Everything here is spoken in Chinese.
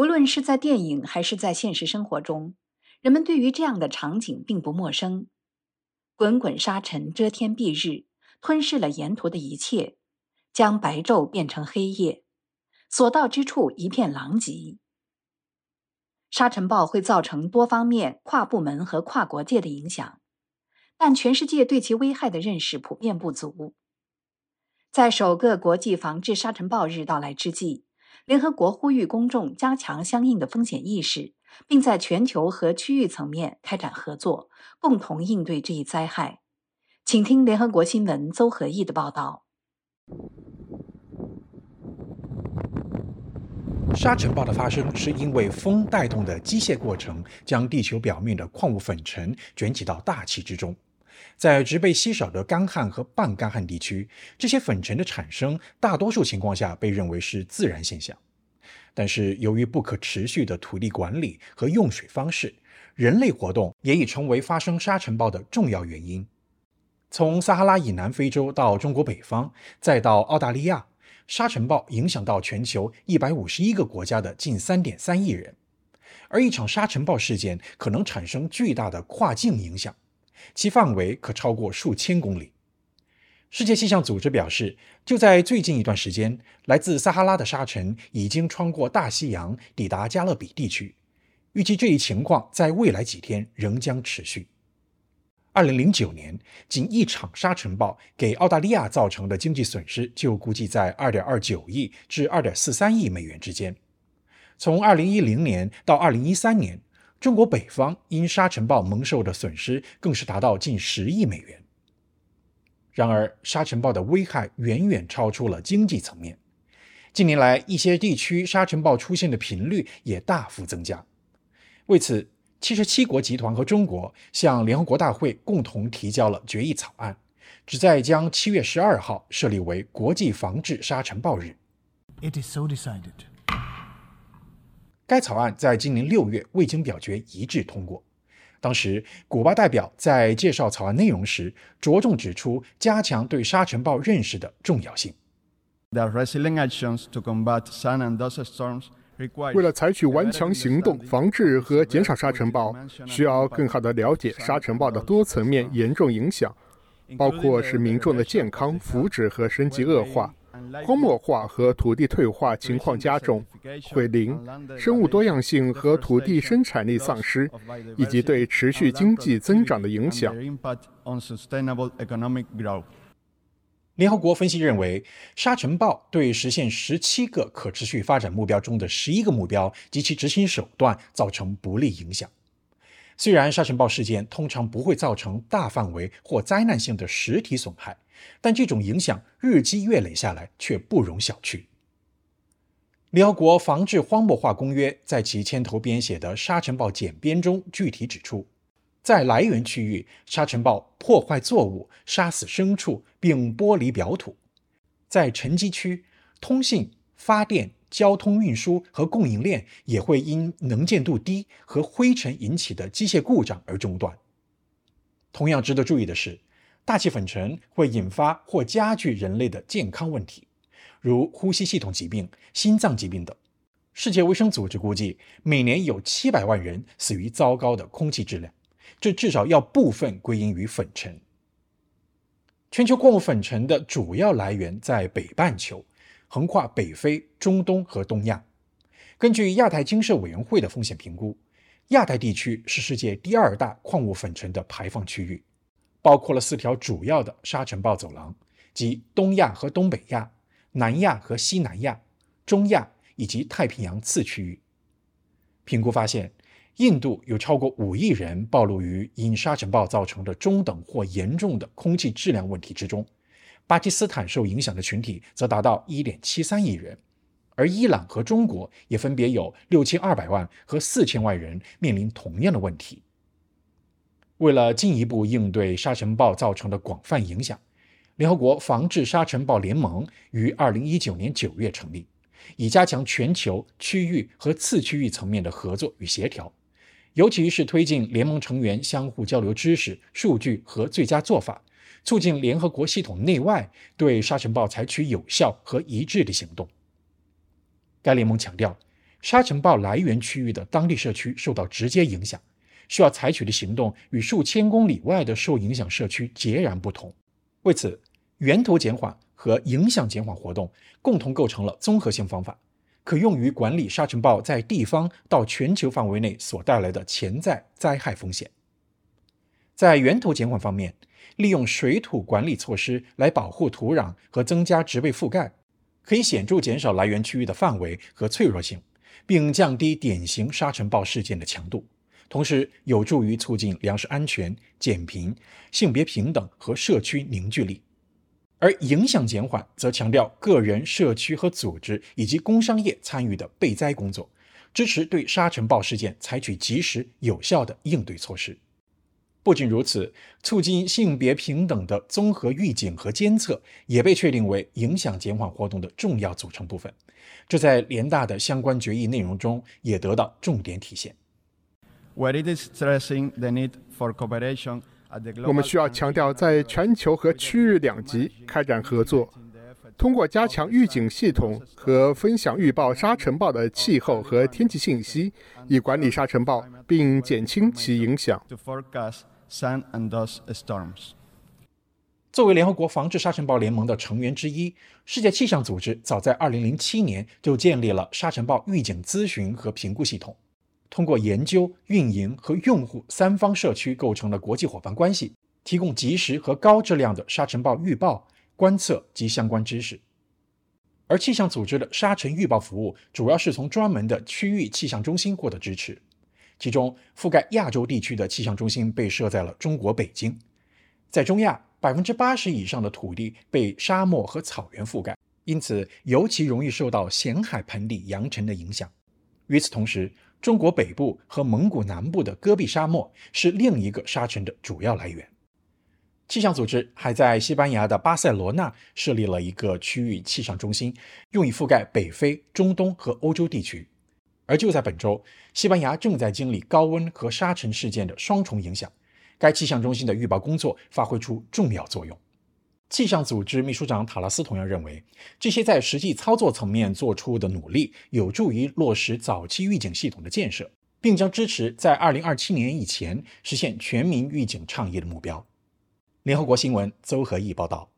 不论是在电影还是在现实生活中，人们对于这样的场景并不陌生：滚滚沙尘遮天蔽日，吞噬了沿途的一切，将白昼变成黑夜，所到之处一片狼藉。沙尘暴会造成多方面、跨部门和跨国界的影响，但全世界对其危害的认识普遍不足。在首个国际防治沙尘暴日到来之际。联合国呼吁公众加强相应的风险意识，并在全球和区域层面开展合作，共同应对这一灾害。请听联合国新闻邹和义的报道。沙尘暴的发生是因为风带动的机械过程，将地球表面的矿物粉尘卷起到大气之中。在植被稀少的干旱和半干旱地区，这些粉尘的产生，大多数情况下被认为是自然现象。但是，由于不可持续的土地管理和用水方式，人类活动也已成为发生沙尘暴的重要原因。从撒哈拉以南非洲到中国北方，再到澳大利亚，沙尘暴影响到全球一百五十一个国家的近三点三亿人。而一场沙尘暴事件可能产生巨大的跨境影响。其范围可超过数千公里。世界气象组织表示，就在最近一段时间，来自撒哈拉的沙尘已经穿过大西洋，抵达加勒比地区。预计这一情况在未来几天仍将持续。二零零九年，仅一场沙尘暴给澳大利亚造成的经济损失就估计在二点二九亿至二点四三亿美元之间。从二零一零年到二零一三年。中国北方因沙尘暴蒙受的损失更是达到近十亿美元。然而，沙尘暴的危害远远超出了经济层面。近年来，一些地区沙尘暴出现的频率也大幅增加。为此，七十七国集团和中国向联合国大会共同提交了决议草案，旨在将七月十二号设立为国际防治沙尘暴日。It is so decided. 该草案在今年六月未经表决一致通过。当时，古巴代表在介绍草案内容时，着重指出加强对沙尘暴认识的重要性。为了采取顽强行动防治和减少沙尘暴，需要更好地了解沙尘暴的多层面严重影响，包括使民众的健康、福祉和生计恶化。荒漠化和土地退化情况加重，毁林、生物多样性和土地生产力丧失，以及对持续经济增长的影响。联合国分析认为，沙尘暴对实现十七个可持续发展目标中的十一个目标及其执行手段造成不利影响。虽然沙尘暴事件通常不会造成大范围或灾难性的实体损害。但这种影响日积月累下来却不容小觑。联合国防治荒漠化公约在其牵头编写的沙尘暴简编中具体指出，在来源区域，沙尘暴破坏作物、杀死牲畜并剥离表土；在沉积区，通信、发电、交通运输和供应链也会因能见度低和灰尘引起的机械故障而中断。同样值得注意的是。大气粉尘会引发或加剧人类的健康问题，如呼吸系统疾病、心脏疾病等。世界卫生组织估计，每年有七百万人死于糟糕的空气质量，这至少要部分归因于粉尘。全球矿物粉尘的主要来源在北半球，横跨北非、中东和东亚。根据亚太经社委员会的风险评估，亚太地区是世界第二大矿物粉尘的排放区域。包括了四条主要的沙尘暴走廊，即东亚和东北亚、南亚和西南亚、中亚以及太平洋次区域。评估发现，印度有超过五亿人暴露于因沙尘暴造成的中等或严重的空气质量问题之中，巴基斯坦受影响的群体则达到一点七三亿人，而伊朗和中国也分别有六千二百万和四千万人面临同样的问题。为了进一步应对沙尘暴造成的广泛影响，联合国防治沙尘暴联盟于二零一九年九月成立，以加强全球、区域和次区域层面的合作与协调，尤其是推进联盟成员相互交流知识、数据和最佳做法，促进联合国系统内外对沙尘暴采取有效和一致的行动。该联盟强调，沙尘暴来源区域的当地社区受到直接影响，需要采取的行动与数千公里外的受影响社区截然不同。为此，源头减缓和影响减缓活动共同构成了综合性方法，可用于管理沙尘暴在地方到全球范围内所带来的潜在灾害风险。在源头减缓方面，利用水土管理措施来保护土壤和增加植被覆盖，可以显著减少来源区域的范围和脆弱性，并降低典型沙尘暴事件的强度，同时有助于促进粮食安全、减贫、性别平等和社区凝聚力。而影响减缓则强调个人、社区和组织以及工商业参与的备灾工作，支持对沙尘暴事件采取及时有效的应对措施。不仅如此，促进性别平等的综合预警和监测也被确定为影响减缓活动的重要组成部分。这在联大的相关决议内容中也得到重点体现。我们需要强调，在全球和区域两级开展合作。通过加强预警系统和分享预报沙尘暴的气候和天气信息，以管理沙尘暴并减轻其影响。San andasi storms 作为联合国防治沙尘暴联盟的成员之一，世界气象组织早在2007年就建立了沙尘暴预警咨询和评估系统，通过研究、运营和用户三方社区构成的国际伙伴关系，提供及时和高质量的沙尘暴预报。观测及相关知识，而气象组织的沙尘预报服务主要是从专门的区域气象中心获得支持。其中，覆盖亚洲地区的气象中心被设在了中国北京。在中亚，百分之八十以上的土地被沙漠和草原覆盖，因此尤其容易受到咸海盆地扬尘的影响。与此同时，中国北部和蒙古南部的戈壁沙漠是另一个沙尘的主要来源。气象组织还在西班牙的巴塞罗那设立了一个区域气象中心，用以覆盖北非、中东和欧洲地区。而就在本周，西班牙正在经历高温和沙尘事件的双重影响，该气象中心的预报工作发挥出重要作用。气象组织秘书长塔拉斯同样认为，这些在实际操作层面做出的努力有助于落实早期预警系统的建设，并将支持在2027年以前实现全民预警倡议的目标。联合国新闻邹和义报道。